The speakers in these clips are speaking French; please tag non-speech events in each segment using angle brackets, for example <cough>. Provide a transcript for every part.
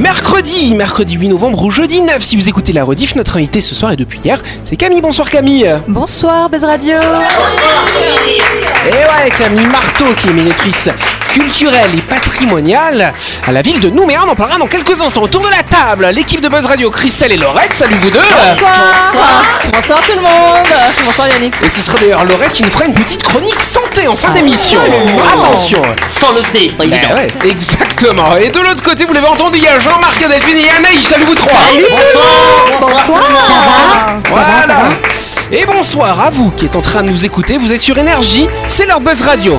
Mercredi, mercredi 8 novembre ou jeudi 9 si vous écoutez la rediff, notre invité ce soir et depuis hier, c'est Camille. Bonsoir Camille. Bonsoir Buzz Radio. Et ouais, Camille Marteau qui est médiatrice culturelle et patrimoniale à la ville de Nouméa. On en parlera dans quelques instants. Autour de la table, l'équipe de Buzz Radio, Christelle et Laurette. Salut vous deux. Bonsoir. Bonsoir tout le monde. Bonsoir Yannick. Et ce sera d'ailleurs Laurette qui nous fera une petite chronique santé en fin d'émission. Attention. Sans le thé, pas Ben évident. ouais, exactement. Et de l'autre côté, vous l'avez entendu, il y a Jean-Marc, Delphine et Anaïs. Salut vous trois. Voilà. Et bonsoir à vous qui êtes en train de nous écouter. Vous êtes sur Énergie, c'est leur Buzz Radio.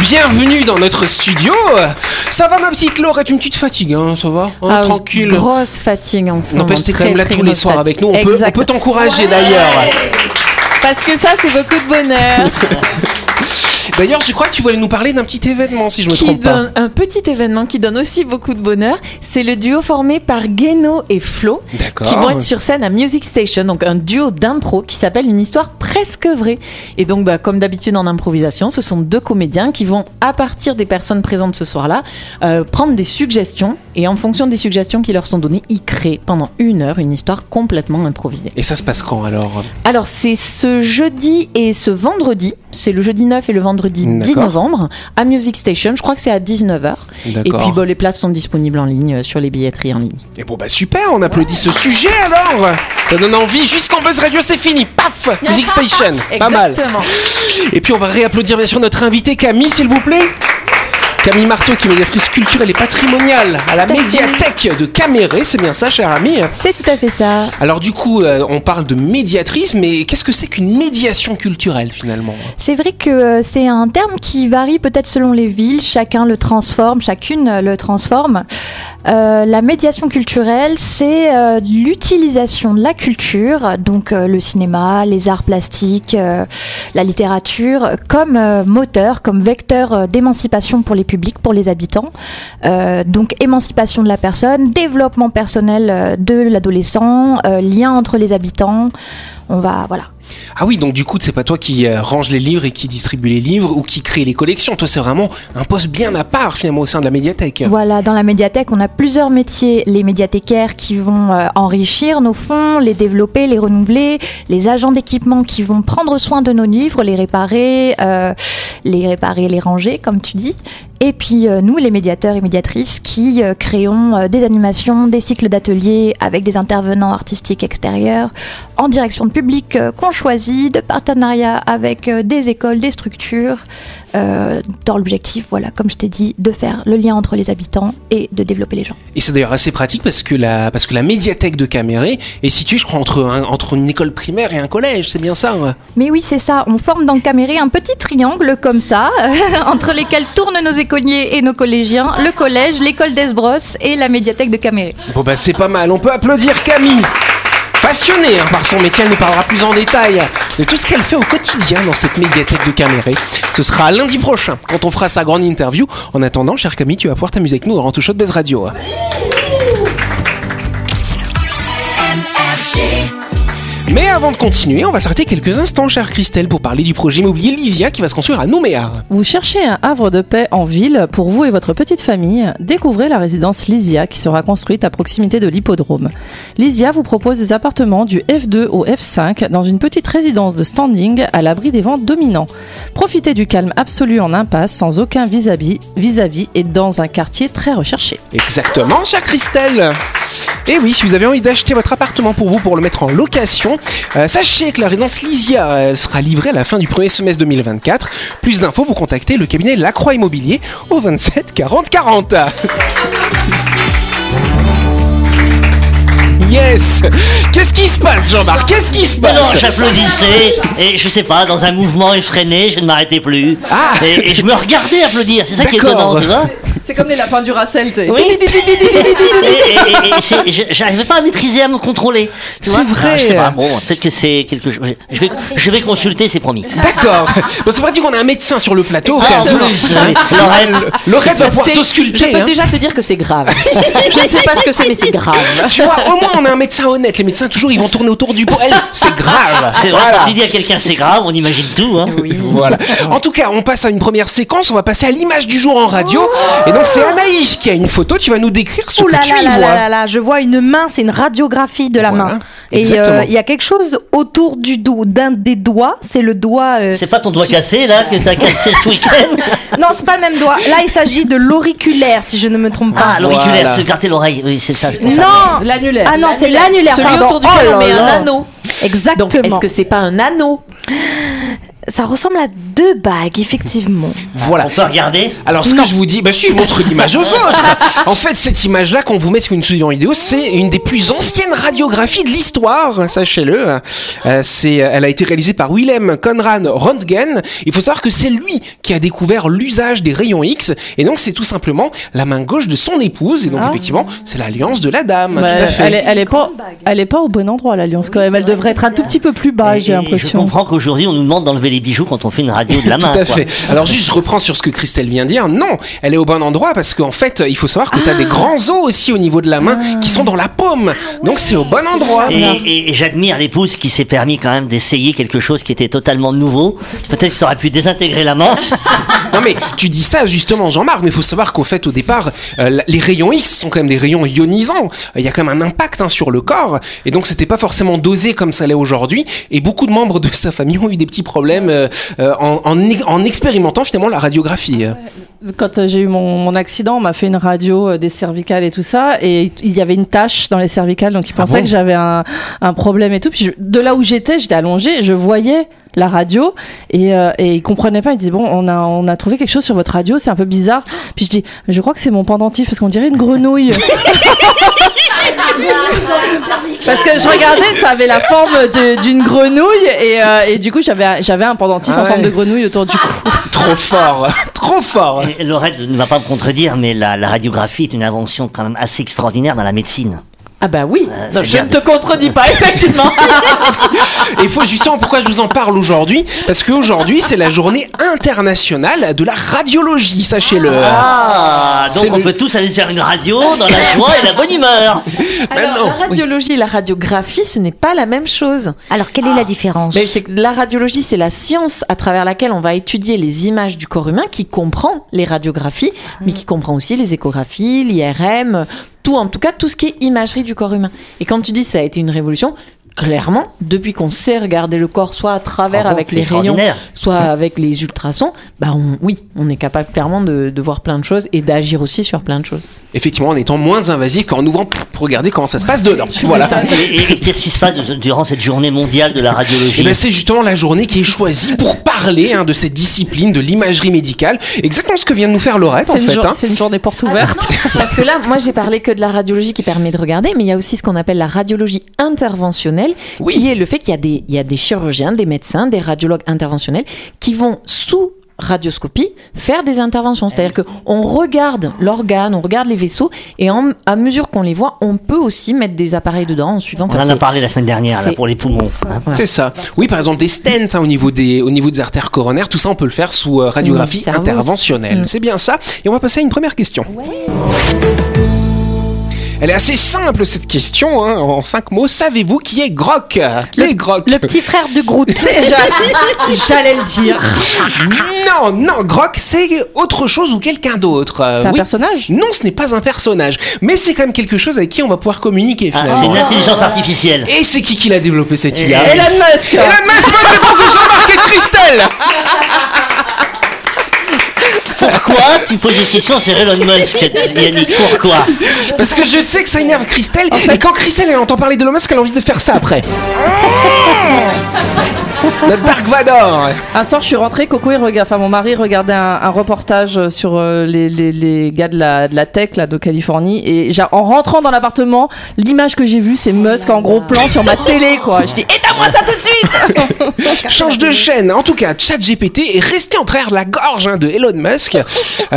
Bienvenue dans notre studio. Ça va ma petite Laurette, une petite fatigue, hein, ça va Hein, Ah Tranquille. Grosse fatigue en ce moment. N'empêche, t'es quand même là tous les soirs avec nous. On peut, on peut t'encourager d'ailleurs. Parce que ça, c'est beaucoup de bonheur. <laughs> D'ailleurs, je crois que tu voulais nous parler d'un petit événement, si je me qui trompe pas. un petit événement qui donne aussi beaucoup de bonheur. C'est le duo formé par Guéno et Flo. Qui vont être sur scène à Music Station, donc un duo d'impro qui s'appelle une histoire presque vraie. Et donc, bah, comme d'habitude en improvisation, ce sont deux comédiens qui vont, à partir des personnes présentes ce soir-là, euh, prendre des suggestions et en fonction des suggestions qui leur sont données, ils créent pendant une heure une histoire complètement improvisée. Et ça se passe quand alors? Alors, c'est ce jeudi et ce vendredi. C'est le jeudi 9 et le vendredi 10 D'accord. novembre à Music Station. Je crois que c'est à 19h. Et puis, bon, les places sont disponibles en ligne euh, sur les billetteries en ligne. Et bon bah super, on applaudit ce sujet alors Ça donne envie, jusqu'en Buzz Radio c'est fini, paf Music Station, pas mal. Et puis on va réapplaudir bien sûr notre invité Camille s'il vous plaît Camille Marteau qui est médiatrice culturelle et patrimoniale à la Tout médiathèque de Caméré, c'est bien ça cher ami. C'est tout à fait ça. Alors du coup euh, on parle de médiatrice mais qu'est-ce que c'est qu'une médiation culturelle finalement? C'est vrai que euh, c'est un terme qui varie peut-être selon les villes, chacun le transforme, chacune euh, le transforme. Euh, la médiation culturelle, c'est euh, l'utilisation de la culture, donc euh, le cinéma, les arts plastiques, la littérature, comme moteur, comme vecteur d'émancipation pour les publics, pour les habitants. Donc émancipation de la personne, développement personnel de l'adolescent, lien entre les habitants. On va, voilà. Ah oui donc du coup c'est pas toi qui euh, range les livres et qui distribue les livres ou qui crée les collections, toi c'est vraiment un poste bien à part finalement au sein de la médiathèque Voilà, dans la médiathèque, on a plusieurs métiers. Les médiathécaires qui vont euh, enrichir nos fonds, les développer, les renouveler, les agents d'équipement qui vont prendre soin de nos livres, les réparer, euh, les réparer, les ranger, comme tu dis. Et puis euh, nous, les médiateurs et médiatrices, qui euh, créons euh, des animations, des cycles d'ateliers avec des intervenants artistiques extérieurs, en direction de public qu'on choisit, de partenariat avec des écoles, des structures, euh, dans l'objectif, voilà, comme je t'ai dit, de faire le lien entre les habitants et de développer les gens. Et c'est d'ailleurs assez pratique parce que la, parce que la médiathèque de Caméré est située, je crois, entre, un- entre une école primaire et un collège, c'est bien ça hein? Mais oui, c'est ça. On forme dans Caméré un petit triangle comme ça, <laughs> entre lesquels tournent nos écoliers et nos collégiens, le collège, l'école d'Esbros et la médiathèque de Caméré. Bon bah c'est pas mal, on peut applaudir Camille Passionnée hein, par son métier, elle nous parlera plus en détail de tout ce qu'elle fait au quotidien dans cette médiathèque de Caméré. Ce sera lundi prochain quand on fera sa grande interview. En attendant, chère Camille, tu vas pouvoir t'amuser avec nous au Rantou Show de Buzz Radio. hein. Mais avant de continuer, on va s'arrêter quelques instants, chère Christelle, pour parler du projet immobilier Lysia qui va se construire à Nouméa. Vous cherchez un havre de paix en ville pour vous et votre petite famille? Découvrez la résidence Lysia qui sera construite à proximité de l'hippodrome. Lysia vous propose des appartements du F2 au F5 dans une petite résidence de standing à l'abri des vents dominants. Profitez du calme absolu en impasse sans aucun vis-à-vis vis-à-vis et dans un quartier très recherché. Exactement, chère Christelle. Et oui, si vous avez envie d'acheter votre appartement pour vous, pour le mettre en location, euh, sachez que la résidence Lysia euh, sera livrée à la fin du premier semestre 2024. Plus d'infos, vous contactez le cabinet Lacroix Immobilier au 27 40 40. Yes Qu'est-ce qui se passe, Jean-Marc? Qu'est-ce qui se Mais non, passe? j'applaudissais et je sais pas, dans un mouvement effréné, je ne m'arrêtais plus. Ah. Et, et je me regardais applaudir, c'est ça qui est étonnant, tu vois C'est comme les lapins du Racel, tu sais. Oui. et, et- et- et c'est- je- j'arrivais pas à maîtriser, à me contrôler. C'est vrai. Ah, je sais pas, bon, peut-être que c'est quelque chose. Je vais, je vais consulter, c'est promis. D'accord. Bon, c'est pas dit qu'on a un médecin sur le plateau. au Ah. Laurette va pouvoir C'est- Je t'ausculter. peux hein. déjà te dire que c'est grave. je ne sais pas ce que c'est, mais c'est grave. Tu vois, au moins on a un médecin honnête. Les médecins toujours ils vont tourner autour du pot. Elle, c'est grave. <laughs> C'est vrai, Voilà. quand tu dis à quelqu'un c'est grave, on imagine tout. Hein. Voilà. En tout cas, on passe à une première séquence. On va passer à l'image du jour en radio. Et donc c'est Anaïs qui a une photo. Tu vas nous décrire ce que là tu là y là vois. là là là, je vois une main, c'est une radiographie de la Voilà, main. Et exactement. euh, il y a quelque chose autour du dos, d'un des doigts, c'est le doigt. euh, C'est pas ton doigt cassé là que t'as cassé ce week-end <laughs> Non, c'est pas le même doigt. Là, il s'agit de l'auriculaire, si je ne me trompe pas. Ah, l'auriculaire, Voilà. se gratter l'oreille, oui, c'est ça. c'est ça. non, L'annulaire. ah non, c'est l'annulaire. Celui pardon. autour duquel Oh on là met un anneau. Exactement. Donc, est-ce que c'est pas un anneau? Ça ressemble à deux bagues, effectivement. Voilà. On peut regarder Alors ce que je vous dis, bah si, montre l'image aux <laughs> autres. En fait, cette image-là qu'on vous met sur une studio vidéo, c'est une des plus anciennes radiographies de l'histoire, sachez-le. Euh, c'est, elle a été réalisée par Willem Conrad Röntgen. Il faut savoir que c'est lui qui a découvert l'usage des rayons X, et donc c'est tout simplement la main gauche de son épouse, et donc effectivement, c'est l'alliance de la dame, Bah, tout à fait. elle, est, elle est pas, elle est pas au bon endroit l'alliance quand même. Elle devrait être un tout petit peu plus bas, j'ai l'impression. Je comprends qu'aujourd'hui on nous demande d'enlever les bijoux quand on fait une radio de la main. <laughs> Tout à quoi. fait. Alors juste, je reprends sur ce que Christelle vient de dire. Non, elle est au bon endroit parce qu'en fait, il faut savoir que tu as des grands os aussi au niveau de la main qui sont dans la paume. Donc c'est au bon endroit. Et, et- et j'admire l'épouse qui s'est permis quand même d'essayer quelque chose qui était totalement nouveau. Peut-être que ça aurait pu désintégrer la main. <laughs> Non mais tu dis ça justement Jean-Marc, mais il faut savoir qu'au fait au départ, euh, les rayons X sont quand même des rayons ionisants. Il y a quand même un impact hein, sur le corps, et donc c'était pas forcément dosé comme ça l'est aujourd'hui. Et beaucoup de membres de sa famille ont eu des petits problèmes euh, euh, en, en, en expérimentant finalement la radiographie. Quand euh, j'ai eu mon, mon accident, on m'a fait une radio des cervicales et tout ça, et il y avait une tache dans les cervicales, donc ils Ah pensaient bon? que j'avais un, un problème et tout. Puis je- de là où j'étais, j'étais allongée, je voyais la radio et, euh, et ils comprenaient pas. Ils disaient bon, on a on a trouvé quelque chose sur votre radio, c'est un peu bizarre. Puis je dis, je crois que c'est mon pendentif parce qu'on dirait une grenouille. <laughs> Parce que je regardais, ça avait la forme d'une grenouille et, euh, et du coup j'avais un- j'avais un pendentif Ah en forme ouais. de grenouille autour du cou. <laughs> Trop fort, trop fort. Et Laurette ne va pas me contredire, mais la, la radiographie est une invention quand même assez extraordinaire dans la médecine. Ah bah oui. Euh, Non, je bien. ne te contredis pas, effectivement. <laughs> Et il faut justement pourquoi je vous en parle aujourd'hui, parce qu'aujourd'hui c'est la journée internationale de la radiologie, sachez-le. Ah, donc on le- peut tous aller faire une radio dans la joie et la bonne humeur. <laughs> Alors, la radiologie et la radiographie, ce n'est pas la même chose. Alors, quelle est la différence? Mais c'est que la radiologie, c'est la science à travers laquelle on va étudier les images du corps humain, qui comprend les radiographies, mais qui comprend aussi les échographies, l'IRM, tout, en tout cas, tout ce qui est imagerie du corps humain. Et quand tu dis ça a été une révolution, clairement, depuis qu'on sait regarder le corps, soit à travers Bravo, avec les rayons, soit <laughs> avec les ultrasons, bah on- oui, on est capable clairement de, de voir plein de choses et d'agir aussi sur plein de choses. Effectivement, en étant moins invasif qu'en ouvrant pour regarder comment ça se passe dedans. Voilà. Et, et- et qu'est-ce qui se passe durant cette journée mondiale de la radiologie ben c'est justement la journée qui est choisie pour parler hein, de cette discipline de l'imagerie médicale. Exactement ce que vient de nous faire Laurette en C'est une, fait. jour- hein. c'est une journée porte ouverte. Parce que là, moi, j'ai parlé que de la radiologie qui permet de regarder, mais il y a aussi ce qu'on appelle la radiologie interventionnelle, Oui. qui est le fait qu'il y a des, il y a des chirurgiens, des médecins, des radiologues interventionnels qui vont sous radioscopie faire des interventions. C'est-à-dire que on regarde l'organe, on regarde les vaisseaux, et en- à mesure qu'on les voit, on peut aussi mettre des appareils dedans en suivant. On Enfin, en a parlé la semaine dernière là, pour les poumons. hein. voilà. C'est ça. Oui, par exemple, des stents hein, au, niveau des, au niveau des artères coronaires, tout ça, on peut le faire sous euh, radiographie Mmh, interventionnelle. Mmh. C'est bien ça. Et on va passer à une première question. Elle est assez simple cette question, hein, en cinq mots. Savez-vous qui est Grok? Qui est Grok? Le petit frère de Groot. <laughs> <laughs> J'allais le dire. Non, non, Grok, c'est autre chose ou quelqu'un d'autre. Euh, C'est un oui. personnage? Non, ce n'est pas un personnage, mais c'est quand même quelque chose avec qui on va pouvoir communiquer Ah, finalement. c'est une intelligence artificielle. Et c'est qui qui l'a développé cette Et- IA? Elon Musk Elon Musk, bonne réponse de Jean-Marc et de Christelle <laughs> Pourquoi tu poses des questions sur Elon Musk, Yannick Pourquoi Parce que je sais que ça énerve Christelle, et quand Christelle elle entend parler d'Elon Musk, elle a envie de faire ça après. Notre Dark Vador. Un soir, je suis rentrée, Coco, il regarde, enfin mon mari regardait un, un reportage sur euh, les, les, les gars de la, de la tech là, de Californie. Et en rentrant dans l'appartement, l'image que j'ai vue, c'est Musk en gros plan sur ma télé, quoi. Je dis, éteins-moi ça tout de suite <laughs> Change de chaîne. En tout cas, ChatGPT est resté en travers de la gorge hein, de Elon Musk euh,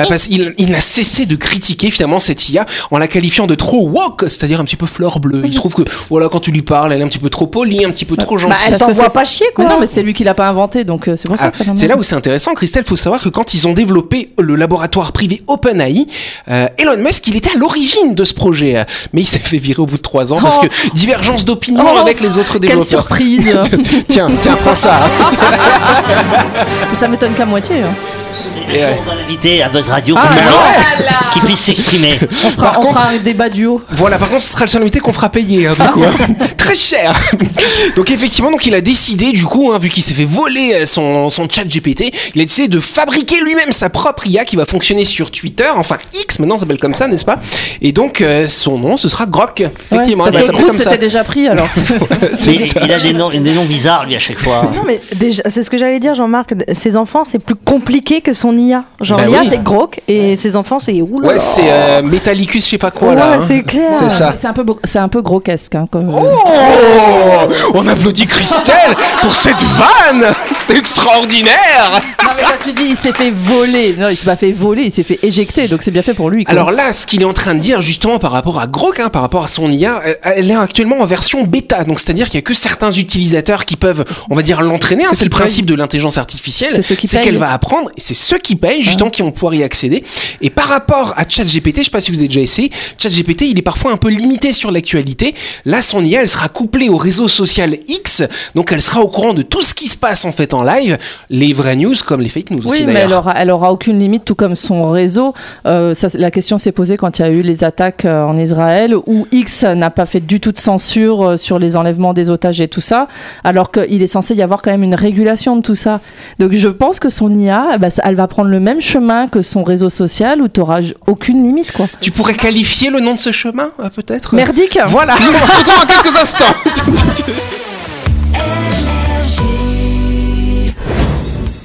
parce qu'il il n'a cessé de critiquer finalement cette IA en la qualifiant de trop woke, c'est-à-dire un petit peu fleur bleue. Il trouve que voilà quand tu lui parles, elle est un petit peu trop polie, un petit peu trop Bah, gentille. elle Parce que t'envoie c'est- pas chier, Mais quoi. non, mais c'est lui qui l'a pas inventé, donc euh, c'est pour ça Ah, que ça c'est là où c'est intéressant, Christelle. Faut savoir que quand ils ont développé le laboratoire privé OpenAI, euh, Elon Musk, il était à l'origine de ce projet, euh, mais il s'est fait virer au bout de trois ans parce Oh. que divergence d'opinion Oh, avec les autres Quelle développeurs. surprise <laughs> tiens, tiens, prends ça. <laughs> Ça m'étonne qu'à moitié. hein. Un jour, on va l'inviter à Buzz Radio Ah, pour mais qu'il ouais. puisse- s'exprimer. On fera, Par on contre- fera un débat duo. Voilà, par contre, ce sera le seul invité qu'on fera payer, hein, du coup. hein. <laughs> Très cher. donc effectivement, donc il a décidé, du coup, hein, vu qu'il s'est fait voler euh, son, son chat GPT, il a décidé de fabriquer lui-même sa propre IA qui va fonctionner sur Twitter, enfin X maintenant ça s'appelle comme ça, n'est-ce pas? Et donc euh, son nom, ce sera Grok. Effectivement, Ouais, parce que Groot comme ça. c'était déjà pris alors. <laughs> C'est Mais ça. il a des noms, des noms bizarres, lui, à chaque fois. <laughs> Non mais déjà, c'est ce que j'allais dire Jean-Marc, ses enfants c'est plus compliqué que son IA. Genre Bah l'IA oui. c'est Grok et ses enfants c'est oula. Ouais, c'est euh, Metallicus, je sais pas quoi Ouais, là. hein. c'est clair. C'est ça. C'est un peu, c'est un peu grotesque. Hein, comme... Oh On applaudit Christelle pour cette vanne extraordinaire Non mais quand tu dis il s'est fait voler, non il s'est pas fait voler, il s'est fait éjecter, donc c'est bien fait pour lui. quoi. Alors là, ce qu'il est en train de dire justement par rapport à Grok, hein, par rapport à son IA, euh, elle est actuellement en version bêta. Donc c'est-à-dire qu'il y a que certains utilisateurs qui peuvent, on va dire, l'entraîner. hein. C'est le principe de l'intelligence artificielle. C'est qu'elle va apprendre et c'est ceux qui payent justement qui vont pouvoir y accéder. Et par rapport à ChatGPT, je sais pas si vous avez déjà essayé, ChatGPT, il est parfois un peu limité sur l'actualité. Là, son IA, elle sera couplée au réseau social X, donc elle sera au courant de tout ce qui se passe en fait en live, les vraies news comme les fake news Oui, aussi mais elle aura, elle aura aucune limite, tout comme son réseau. Euh, ça, la question s'est posée quand il y a eu les attaques euh, en Israël, où X n'a pas fait du tout de censure euh, sur les enlèvements des otages et tout ça, alors qu'il est censé y avoir quand même une régulation de tout ça. Donc je pense que son IA, bah, ça- elle va prendre le même chemin que son réseau social, où tu n'auras aucune limite, quoi. Tu pourrais qualifier le nom de ce chemin, peut-être? Merdique Voilà, <laughs> on se retrouve dans quelques instants. <laughs>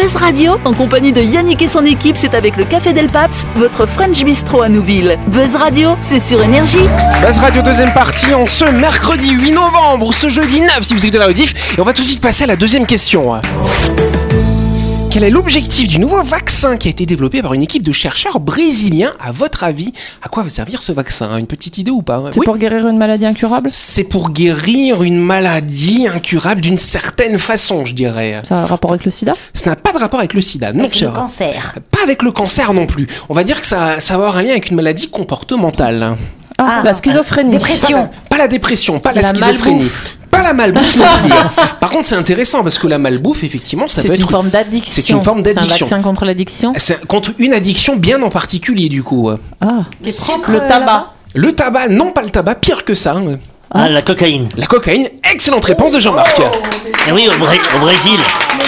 Buzz Radio, en compagnie de Yannick et son équipe, c'est avec le Café Del Paps, votre French Bistro à Nouville. Buzz Radio, c'est sur Énergie. Buzz Radio deuxième partie en ce mercredi 8 novembre ce jeudi 9 si vous écoutez la rediff. Et on va tout de suite passer à la deuxième question. Quel est l'objectif du nouveau vaccin qui a été développé par une équipe de chercheurs brésiliens À votre avis, à quoi va servir ce vaccin? Une petite idée ou pas? C'est Oui. pour guérir une maladie incurable? C'est pour guérir une maladie incurable d'une certaine façon, je dirais. Ça a un rapport avec le sida? Ça n'a pas de rapport avec le sida, non, cher. cancer. Pas avec le cancer non plus. On va dire que ça, ça va avoir un lien avec une maladie comportementale. ah, La schizophrénie. Dépression. Pas la dépression, pas la, La schizophrénie. Pas la malbouffe non plus. hein. <laughs> Par contre, c'est intéressant parce que la malbouffe, effectivement, ça peut C'est une forme d'addiction. C'est une forme d'addiction. C'est un vaccin contre l'addiction? c'est contre une addiction bien en particulier du coup. Ah, Sucre, le tabac. Le tabac, non pas le tabac, pire que ça. hein. Ah, la cocaïne. La cocaïne, excellente réponse de Jean-Marc. Eh oui, au, Bré- au Brésil. Mais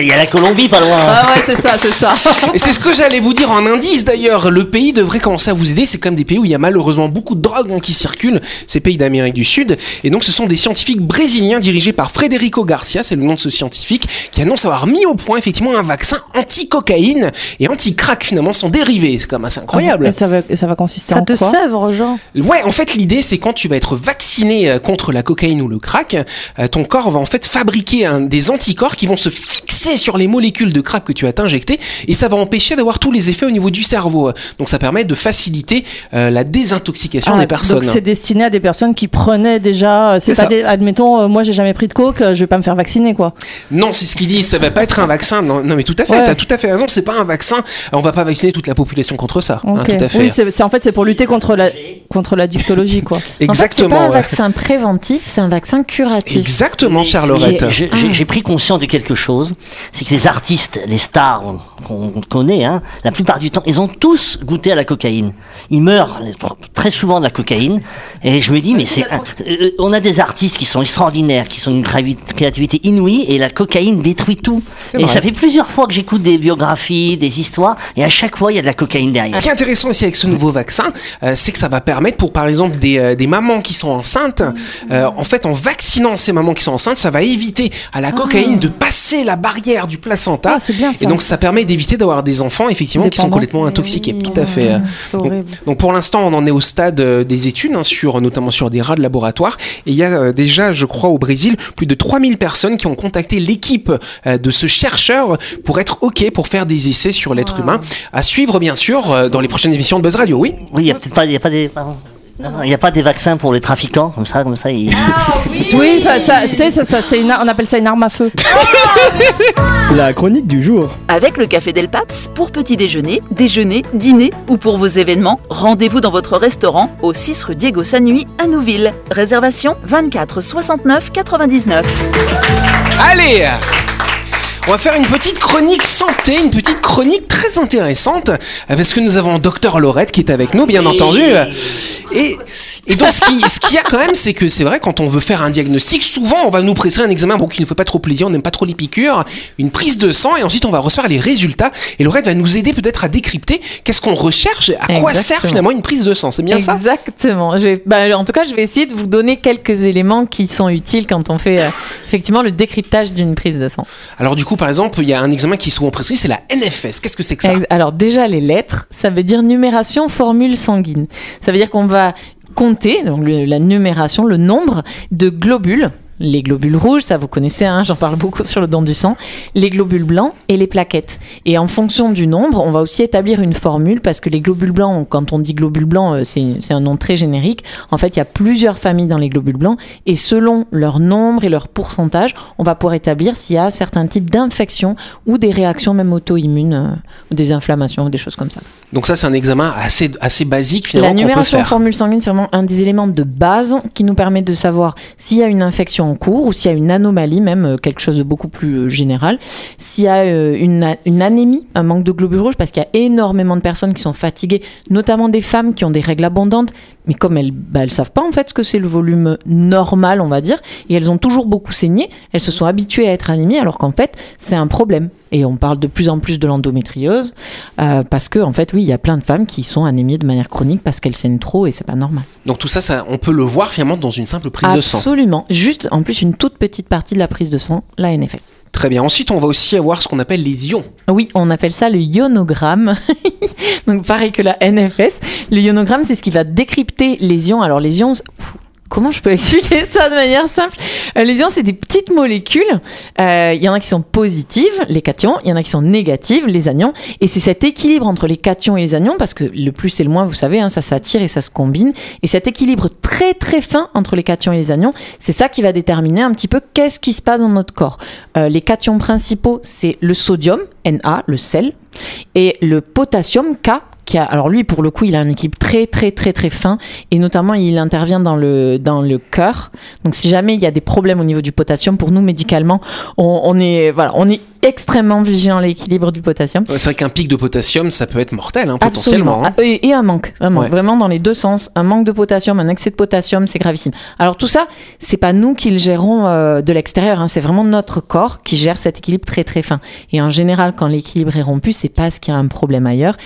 il y a la Colombie pas loin. Ah ouais, c'est ça, c'est ça. Et c'est ce que j'allais vous dire en indice d'ailleurs. Le pays devrait commencer à vous aider. C'est comme des pays où il y a malheureusement beaucoup de drogue hein, qui circulent. Ces pays d'Amérique du Sud. Et donc ce sont des scientifiques brésiliens dirigés par Frederico Garcia, c'est le nom de ce scientifique, qui annonce avoir mis au point effectivement un vaccin anti-cocaïne et anti-crack finalement sans dérivé. C'est quand même assez incroyable. Et ça va, et ça va consister Ça en te quoi sèvre genre. Ouais, en fait, l'idée, c'est quand tu vas être vacciné euh, contre la cocaïne ou le crack, euh, ton corps va en fait fabriquer un, des anticorps qui vont se fixer sur les molécules de crack que tu as injectées et ça va empêcher d'avoir tous les effets au niveau du cerveau. Donc ça permet de faciliter euh, la désintoxication Ah, des personnes. Donc c'est destiné à des personnes qui prenaient déjà. C'est C'est pas des. Admettons, euh, moi j'ai jamais pris de coke, euh, je vais pas me faire vacciner quoi. Non, c'est ce qu'ils disent, ça va pas être un vaccin. Non, non mais tout à fait, Ouais. t'as tout à fait raison, c'est pas un vaccin. On va pas vacciner toute la population contre ça. hein, tout à fait. Oui, c'est en fait c'est pour lutter contre la contre la dictologie quoi. Exactement. En fait, c'est pas un ouais. vaccin préventif, c'est un vaccin curatif. Exactement, Charlotte. j'ai pris conscience de quelque chose. Chose, c'est que les artistes, les stars qu'on connaît, hein, la plupart du temps, ils ont tous goûté à la cocaïne. Ils meurent très souvent de la cocaïne. Et je me dis, mais c'est, euh, on a des artistes qui sont extraordinaires, qui sont gravi- créativité inouïe, et la cocaïne détruit tout. Et ça fait plusieurs fois que j'écoute des biographies, des histoires, et à chaque fois, il y a de la cocaïne derrière. Ce qui est intéressant aussi avec ce nouveau vaccin, euh, c'est que ça va permettre pour par exemple des, euh, des mamans qui sont enceintes, euh, en fait en vaccinant ces mamans qui sont enceintes, ça va éviter à la cocaïne de passer la barrière du placenta. Ah, c'est bien ça. et donc ça permet d'éviter d'avoir des enfants effectivement qui sont complètement intoxiqués. Tout à fait. C'est Donc, pour l'instant, on en est au stade euh, des études, hein, sur, notamment sur des rats de laboratoire. Et il y a euh, déjà, je crois, au Brésil, plus de 3000 personnes qui ont contacté l'équipe euh, de ce chercheur pour être OK pour faire des essais sur l'être humain. À suivre, bien sûr, dans les prochaines émissions de Buzz Radio, oui? Oui, il y a peut-être pas, il y a pas des, pardon. Il n'y a pas des vaccins pour les trafiquants, comme ça, comme ça. ils- <laughs> Oui, ça, ça, c'est, ça, ça, c'est une, on appelle ça une arme à feu. <laughs> La chronique du jour. Avec le Café Del Paps, pour petit déjeuner, déjeuner, dîner ou pour vos événements, rendez-vous dans votre restaurant au 6 rue Diego Sanui à Nouville. Réservation 24 69 99. Allez on va faire une petite chronique santé, une petite chronique très intéressante, euh, parce que nous avons Docteur Laurette qui est avec nous, bien entendu. Et, et donc, ce qui- ce qu'il y a quand même, c'est que c'est vrai, quand on veut faire un diagnostic, souvent on va nous presser un examen bon, qui ne fait pas trop plaisir, on n'aime pas trop les piqûres, une prise de sang, et ensuite on va recevoir les résultats. Et Laurette va nous aider peut-être à décrypter qu'est-ce qu'on recherche, à quoi Exactement. sert finalement une prise de sang. C'est bien ça? Exactement. Je vais- bah, en tout cas, je vais essayer de vous donner quelques éléments qui sont utiles quand on fait euh, effectivement le décryptage d'une prise de sang. Alors, du coup, par exemple, il y a un examen qui est souvent prescrit, c'est la NFS. Qu'est-ce que c'est que ça Alors déjà les lettres, ça veut dire numération formule sanguine. Ça veut dire qu'on va compter donc la numération, le nombre de globules. Les globules rouges, ça vous connaissez, hein, j'en parle beaucoup sur le don du sang, les globules blancs et les plaquettes. Et en fonction du nombre, on va aussi établir une formule parce que les globules blancs, quand on dit globules blancs, euh, c'est un nom très générique. En fait, il y a plusieurs familles dans les globules blancs et selon leur nombre et leur pourcentage, on va pouvoir établir s'il y a certains types d'infections ou des réactions même auto-immunes, euh, ou des inflammations ou des choses comme ça. Donc ça, c'est un examen assez, assez basique finalement La qu'on peut numération faire. formule sanguine, c'est vraiment un des éléments de base qui nous permet de savoir s'il y a une infection cours ou s'il y a une anomalie, même euh, quelque chose de beaucoup plus euh, général. S'il y a euh, une, anémie, un manque de globules rouges, parce qu'il y a énormément de personnes qui sont fatiguées, notamment des femmes qui ont des règles abondantes, mais comme elles bah, elles savent pas en fait ce que c'est le volume normal, on va dire, et elles ont toujours beaucoup saigné, elles se sont habituées à être anémies, alors qu'en fait, c'est un problème. Et on parle de plus en plus de l'endométriose, euh, parce que en fait, oui, il y a plein de femmes qui sont anémiées de manière chronique parce qu'elles saignent trop et c'est pas normal. Donc tout ça, ça, on peut le voir finalement dans une simple prise de sang. Absolument. Juste, en plus, une toute petite partie de la prise de sang, la NFS. Très bien. Ensuite, on va aussi avoir ce qu'on appelle les ions. Oui, on appelle ça le ionogramme. <laughs> Donc pareil que la NFS. Le ionogramme, c'est ce qui va décrypter les ions. Alors les ions, pff, comment je peux <laughs> expliquer ça de manière simple? Les ions, c'est des petites molécules. Euh, Il y en a qui sont positives, les cations. Il y en a qui sont négatives, les anions. Et c'est cet équilibre entre les cations et les anions, parce que le plus et le moins, vous savez, hein, ça s'attire et ça se combine. Et cet équilibre très très fin entre les cations et les anions, c'est ça qui va déterminer un petit peu qu'est-ce qui se passe dans notre corps. Euh, les cations principaux, c'est le sodium, Na, le sel, et le potassium, K, qui a, alors lui, pour le coup, il a un équilibre très, très, très, très fin, et notamment, il intervient dans le, dans le cœur. Donc, si jamais il y a des problèmes au niveau du potassium, pour nous, médicalement, on, on est, voilà, on est extrêmement vigilant à l'équilibre du potassium. Ouais, C'est vrai qu'un pic de potassium, ça peut être mortel, hein, potentiellement. Absolument. hein. Et, et un manque. Ouais. vraiment dans les deux sens. Un manque de potassium, un excès de potassium, c'est gravissime. Alors tout ça, c'est pas nous qui le gérons euh, de l'extérieur, hein, c'est vraiment notre corps qui gère cet équilibre très très fin. Et en général, quand l'équilibre est rompu, c'est parce qu'il y a un problème ailleurs.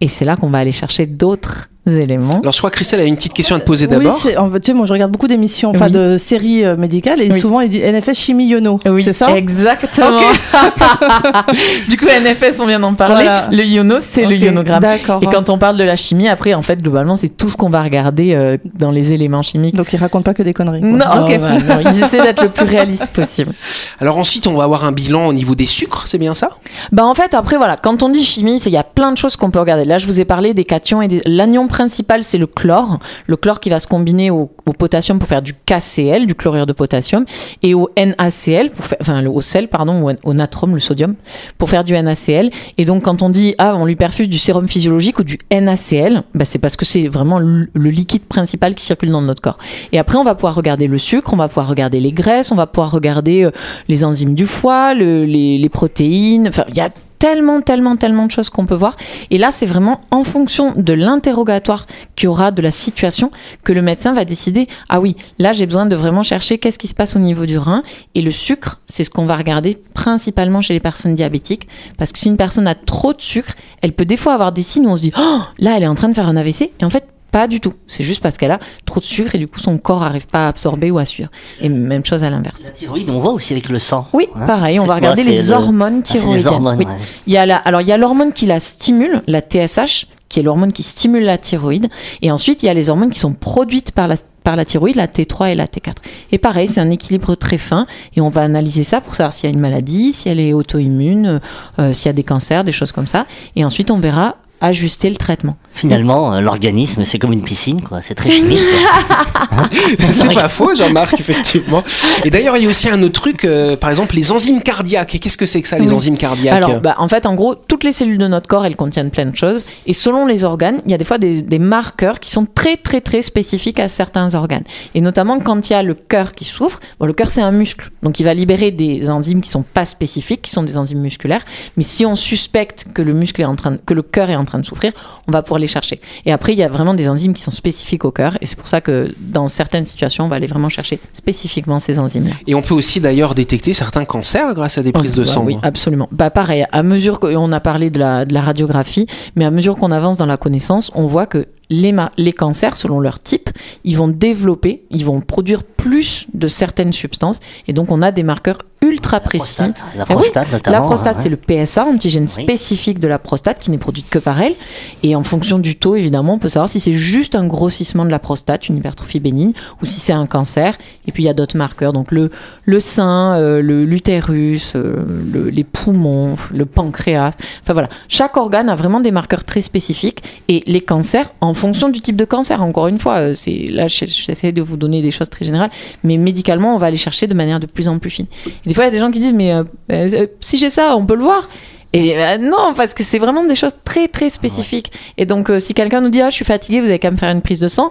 Et c'est là qu'on va aller chercher d'autres éléments. Alors je crois que Christelle a une petite question à te poser Oui, d'abord. c'est, en fait, tu sais, moi je regarde beaucoup d'émissions, enfin Oui. de séries euh, médicales, et Oui. souvent il dit NFS chimie iono. c'est ça? Exactement. <laughs> du coup, NFS, on vient d'en parler. Voilà. Le iono, c'est le ionogramme. D'accord. Et quand on parle de la chimie, après, en fait, globalement, c'est tout ce qu'on va regarder euh, dans les éléments chimiques. Donc il raconte pas que des conneries. quoi. Non, Ok. voilà, non, ils essaient d'être le plus réaliste possible. Alors ensuite, on va avoir un bilan au niveau des sucres, c'est bien ça? Bah en fait après voilà quand on dit chimie c'est il y a plein de choses qu'on peut regarder. Là je vous ai parlé des cations et des l'anion principal, c'est le chlore. Le chlore qui va se combiner au, au potassium pour faire du KCl, du chlorure de potassium, et au NaCl, pour faire, enfin au sel, pardon, ou au natrum, le sodium, pour faire du NaCl. Et donc quand on dit ah on lui perfuse du sérum physiologique ou du NaCl, bah, c'est parce que c'est vraiment le, liquide principal qui circule dans notre corps. Et après on va pouvoir regarder le sucre, on va pouvoir regarder les graisses, on va pouvoir regarder euh, les enzymes du foie, le- les, les protéines. Enfin il y a tellement, tellement, tellement de choses qu'on peut voir. Et là, c'est vraiment en fonction de l'interrogatoire qu'il y aura de la situation que le médecin va décider, ah oui, là, j'ai besoin de vraiment chercher qu'est-ce qui se passe au niveau du rein. Et le sucre, c'est ce qu'on va regarder principalement chez les personnes diabétiques. Parce que si une personne a trop de sucre, elle peut des fois avoir des signes où on se dit, oh, là, elle est en train de faire un AVC. Et en fait, pas du tout. C'est juste parce qu'elle a trop de sucre et du coup, son corps n'arrive pas à absorber ou à suivre. Et même chose à l'inverse. La thyroïde, on voit aussi avec le sang. Oui, Hein pareil, on va regarder les le- hormones Ah, les thyroïdiennes. hormones, Oui. ouais. Il y a la, alors il y a l'hormone qui la stimule, la TSH, qui est l'hormone qui stimule la thyroïde, et ensuite il y a les hormones qui sont produites par la par la thyroïde, la T3 et la T4. Et pareil, c'est un équilibre très fin, et on va analyser ça pour savoir s'il y a une maladie, si elle est auto-immune, euh, s'il y a des cancers, des choses comme ça, et ensuite on verra ajuster le traitement. Finalement, euh, l'organisme, c'est comme une piscine, quoi. C'est très chimique. quoi. <laughs> C'est pas faux, Jean-Marc, effectivement. Et d'ailleurs, il y a aussi un autre truc, euh, par exemple, les enzymes cardiaques. Et qu'est-ce que c'est que ça, les Oui. enzymes cardiaques Alors, bah, en fait, en gros, toutes les cellules de notre corps, elles contiennent plein de choses. Et selon les organes, il y a des fois des, des marqueurs qui sont très, très, très spécifiques à certains organes. Et notamment quand il y a le cœur qui souffre. Bon, le cœur, c'est un muscle. Donc, il va libérer des enzymes qui sont pas spécifiques, qui sont des enzymes musculaires. Mais si on suspecte que le muscle est en train de- que le cœur est en train de souffrir, on va pouvoir les chercher. Et après, il y a vraiment des enzymes qui sont spécifiques au cœur. Et c'est pour ça que dans certaines situations, on va aller vraiment chercher spécifiquement ces enzymes-là. Et on peut aussi d'ailleurs détecter certains cancers grâce à des prises de Bah sang. Oui, absolument. Bah pareil, à mesure qu'on a parlé de la, de la radiographie, mais à mesure qu'on avance dans la connaissance, on voit que les, cancers, selon leur type, ils vont développer, ils vont produire plus de certaines substances, et donc on a des marqueurs ultra précis. prostate, la oui, prostate, notamment, La prostate, hein, c'est le PSA, antigène Oui. spécifique de la prostate, qui n'est produite que par elle. Et en fonction du taux, évidemment, on peut savoir si c'est juste un grossissement de la prostate, une hypertrophie bénigne, ou si c'est un cancer. Et puis il y a d'autres marqueurs, donc le, le sein, euh, le l'utérus, euh, le- les poumons, le pancréas. Enfin voilà, chaque organe a vraiment des marqueurs très spécifiques. Et les cancers, en fonction du type de cancer, encore une fois, euh, c'est là je- j'essaie de vous donner des choses très générales, mais médicalement, on va aller chercher de manière de plus en plus fine. Et des fois, il y a des gens qui disent, mais euh, euh, si j'ai ça, on peut le voir. Et non, parce que c'est vraiment des choses très très spécifiques. Et donc, si quelqu'un nous dit, ah, je suis fatigué, vous avez qu'à me faire une prise de sang.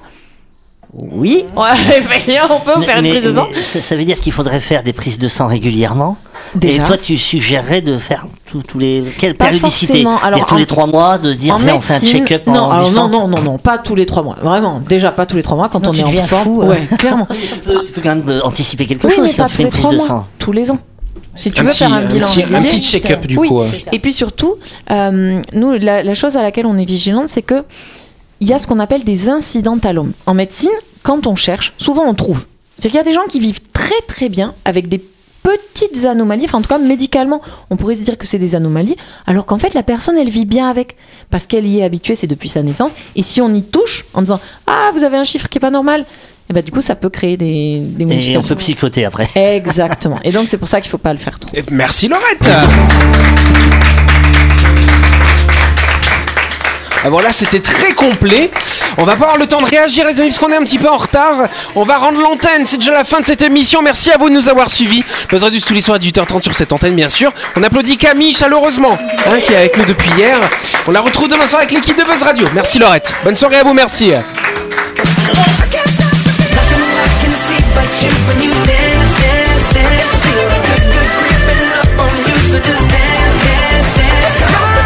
Oui, ouais, <laughs> on peut Mais- faire une mais- prise de sang. mais ça, ça veut dire qu'il faudrait faire des prises de sang régulièrement. Déjà. Et toi, tu suggérerais de faire tous tous les quelle Pas périodicité. Alors, tous en- les trois mois de dire En viens on fait un check-up non, en alors du non, sang. non, non, non, pas tous les trois mois. Vraiment, déjà pas tous les trois mois quand Sinon, on tu est en forme. fou, ouais, hein. clairement. <laughs> Tu peux, tu peux quand même euh, anticiper quelque Oui, chose mais quand pas tu tous fais les une prise trois de mois. sang. Tous les ans. Si tu Un veux petit- faire un un bilan petit- un petit check-up, du oui. coup, ouais. Et puis surtout, euh, nous, la, la chose à laquelle on est vigilante, c'est que il y a ce qu'on appelle des incidentalomes. En médecine, quand on cherche, souvent on trouve. C'est qu'il y a des gens qui vivent très très bien avec des petites anomalies, enfin en tout cas médicalement, on pourrait se dire que c'est des anomalies, alors qu'en fait la personne elle vit bien avec, parce qu'elle y est habituée, c'est depuis sa naissance, et si on y touche en disant ah vous avez un chiffre qui est pas normal, et ben du coup ça peut créer des, des Et on peut psychoter après. Exactement. Et donc c'est pour ça qu'il faut pas le faire trop. Et Merci Laurette voilà, c'était très complet. On va pas avoir le temps de réagir, les amis, parce qu'on est un petit peu en retard. On va rendre l'antenne. C'est déjà la fin de cette émission. Merci à vous de nous avoir suivis. Buzz Radio tous les soirs à 18h30 sur cette antenne, bien sûr. On applaudit Camille chaleureusement, hein, qui est avec nous depuis hier. On la retrouve demain soir avec l'équipe de Buzz Radio. Merci Laurette. Bonne soirée à vous, merci.